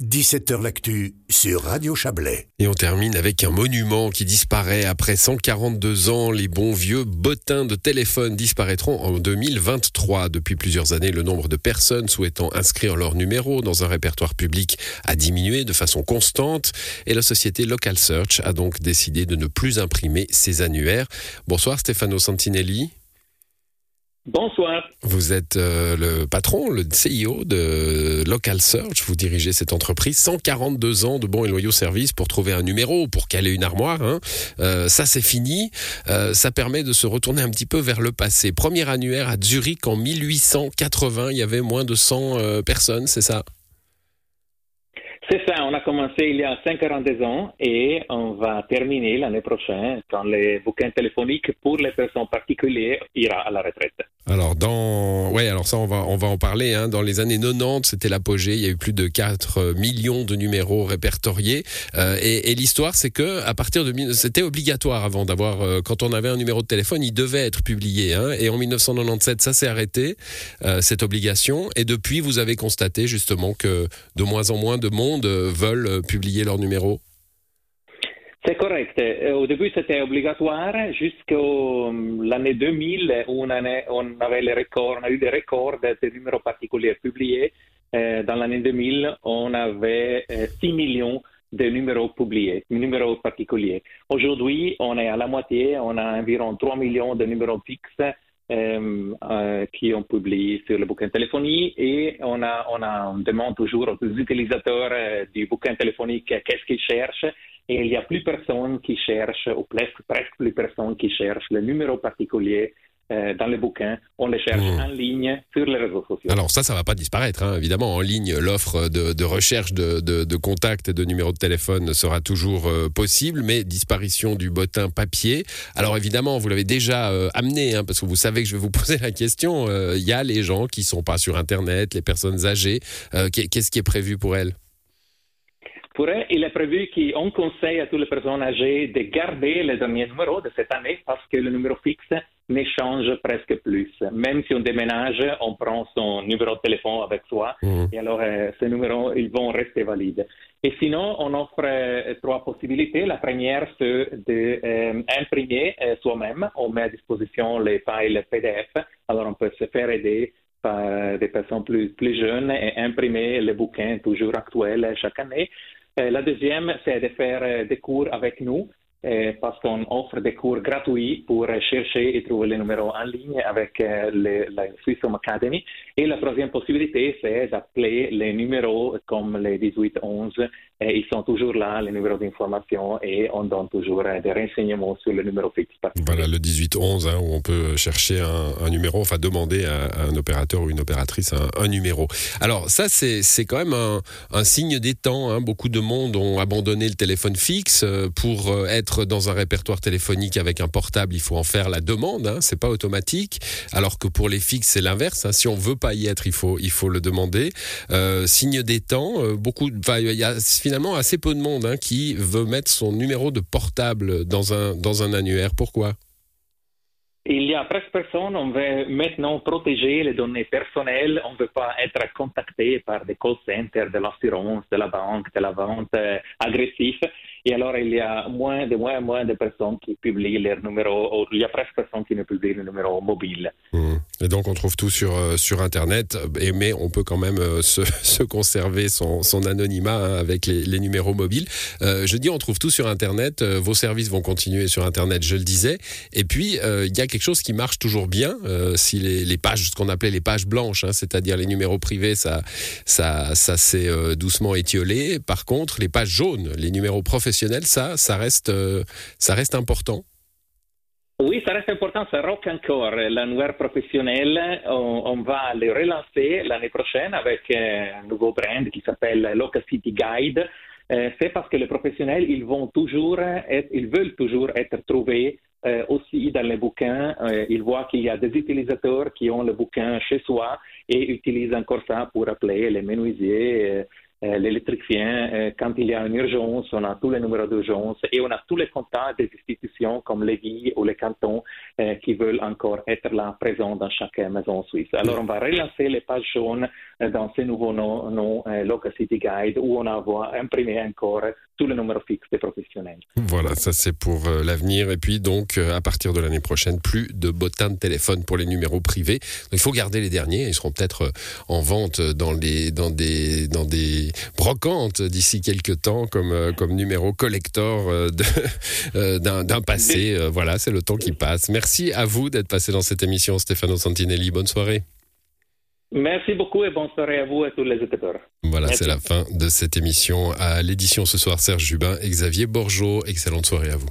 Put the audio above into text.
17h L'actu sur Radio Chablais. Et on termine avec un monument qui disparaît après 142 ans. Les bons vieux bottins de téléphone disparaîtront en 2023. Depuis plusieurs années, le nombre de personnes souhaitant inscrire leur numéro dans un répertoire public a diminué de façon constante et la société Local Search a donc décidé de ne plus imprimer ses annuaires. Bonsoir Stefano Santinelli. Bonsoir. Vous êtes euh, le patron, le CEO de Local Search. Vous dirigez cette entreprise. 142 ans de bons et loyaux services pour trouver un numéro, pour caler une armoire. Hein. Euh, ça, c'est fini. Euh, ça permet de se retourner un petit peu vers le passé. Premier annuaire à Zurich en 1880. Il y avait moins de 100 personnes, c'est ça? C'est ça, on a commencé il y a 52 ans et on va terminer l'année prochaine quand les bouquins téléphoniques pour les personnes particulières ira à la retraite. Alors dans ouais alors ça on va on va en parler hein. dans les années 90 c'était l'apogée il y a eu plus de 4 millions de numéros répertoriés euh, et, l'histoire c'est que à partir de c'était obligatoire avant d'avoir euh, quand on avait un numéro de téléphone il devait être publié hein, et en 1997 ça s'est arrêté euh, cette obligation et depuis vous avez constaté justement que de moins en moins de monde veulent publier leur numéro. C'est correct. Au début, c'était obligatoire jusqu'à l'année 2000 où on, avait les records, on a eu des records de numéros particuliers publiés. Euh, dans l'année 2000, on avait 6 euh, millions de numéros publiés, numéros particuliers. Aujourd'hui, on est à la moitié, on a environ 3 millions de numéros fixes euh, euh, qui ont publié sur le bouquin téléphonie et on, a, on, demande toujours aux utilisateurs euh, du bouquin téléphonique qu'est-ce qu'ils cherchent? Et il n'y a plus personne qui cherche, ou presque, presque plus personne qui cherche le numéro particulier euh, dans les bouquins, on les cherche mmh. en ligne sur les réseaux sociaux. Alors ça, ça va pas disparaître, hein. évidemment. En ligne, l'offre de, recherche de, de, contacts et de numéros de téléphone sera toujours euh, possible, mais disparition du bottin papier. Alors évidemment, vous l'avez déjà euh, amené, hein, parce que vous savez que je vais vous poser la question. Il y a les gens qui sont pas sur Internet, les personnes âgées. Qu'est-ce qui est prévu pour elles? Pour eux, il est prévu qu'on conseille à toutes les personnes âgées de garder les derniers numéros de cette année parce que le numéro fixe ne change presque plus. Même si on déménage, on prend son numéro de téléphone avec soi mmh. et alors euh, ces numéros ils vont rester valides. Et sinon, on offre euh, trois possibilités. La première, c'est d'imprimer euh, soi-même. On met à disposition les files PDF. Alors on peut se faire aider par des personnes plus, plus jeunes et imprimer les bouquins toujours actuels chaque année. La deuxième, c'est de faire des cours avec nous parce qu'on offre des cours gratuits pour chercher et trouver les numéros en ligne avec la Swiss Home Academy. Et la troisième possibilité, c'est d'appeler les numéros comme les 1811 ils sont toujours là, les numéros d'information, et on donne toujours euh, des renseignements sur le numéro fixe. Voilà, le 1811, hein, où on peut chercher un, numéro, enfin demander à, un opérateur ou une opératrice un, numéro. Alors ça, c'est quand même un, signe des temps. Hein. Beaucoup de monde ont abandonné le téléphone fixe. Euh, pour euh, dans un répertoire téléphonique avec un portable, il faut en faire la demande. Hein, c'est pas automatique. Alors que pour les fixes, c'est l'inverse. Hein. Si on veut pas y être, il faut, le demander. signe des temps. beaucoup, il y a finalement assez peu de monde hein, qui veut mettre son numéro de portable dans dans un annuaire. Pourquoi? Il y a presque personne. On veut maintenant protéger les données personnelles. On ne veut pas être contacté par des call centers de l'assurance, de la banque, de la vente euh, agressive. Et alors, il y a moins de moins moins de personnes qui publient leur numéro, il y a presque personne qui ne publie le numéro mobile. Mmh. Et donc, on trouve tout sur, euh, sur Internet, et, mais on peut quand même euh, se, se, conserver son, son anonymat hein, avec les, les, numéros mobiles. Euh, je dis, on trouve tout sur Internet, euh, vos services vont continuer sur Internet, je le disais. Et puis, il y a quelque chose qui marche toujours bien, si les, les, pages, ce qu'on appelait les pages blanches, hein, c'est-à-dire les numéros privés, ça, ça, ça s'est doucement étiolé. Par contre, les pages jaunes, les numéros professionnels, ça, ça reste, euh, ça reste important ça reste important, ça rock encore. L'annuaire professionnel, on, on, va le relancer l'année prochaine avec euh, un nouveau brand qui s'appelle Local City Guide. Euh, c'est parce que les professionnels, ils vont toujours, être, ils veulent toujours être trouvés euh, aussi dans les bouquins. Ils voient qu'il y a des utilisateurs qui ont le bouquin chez soi et utilisent encore ça pour appeler les menuisiers, l'électricien, euh, quand il y a une urgence, on a tous les numéros d'urgence et on a tous les contacts des institutions comme les villes ou les cantons euh, qui veulent encore être là présents dans chaque maison suisse. Alors on va relancer les pages jaunes dans ces nouveaux noms, noms Local City Guide où on va imprimer encore tous les numéros fixes des professionnels. Voilà, ça c'est pour l'avenir. Et puis donc à partir de l'année prochaine, plus de bottins de téléphone pour les numéros privés. il faut garder les derniers. Ils seront peut-être en vente dans, les, dans, des, dans des brocantes d'ici quelques temps comme, euh, comme numéro collector euh, euh, d'un passé. Voilà, c'est le temps qui passe. Merci à vous d'être passé dans cette émission, Stefano Santinelli. Bonne soirée. Merci beaucoup et bonne soirée à vous et à tous les auditeurs. Voilà, c'est la fin de cette émission. À l'édition ce soir, Serge Jubin et Xavier Borgeot. Excellente soirée à vous.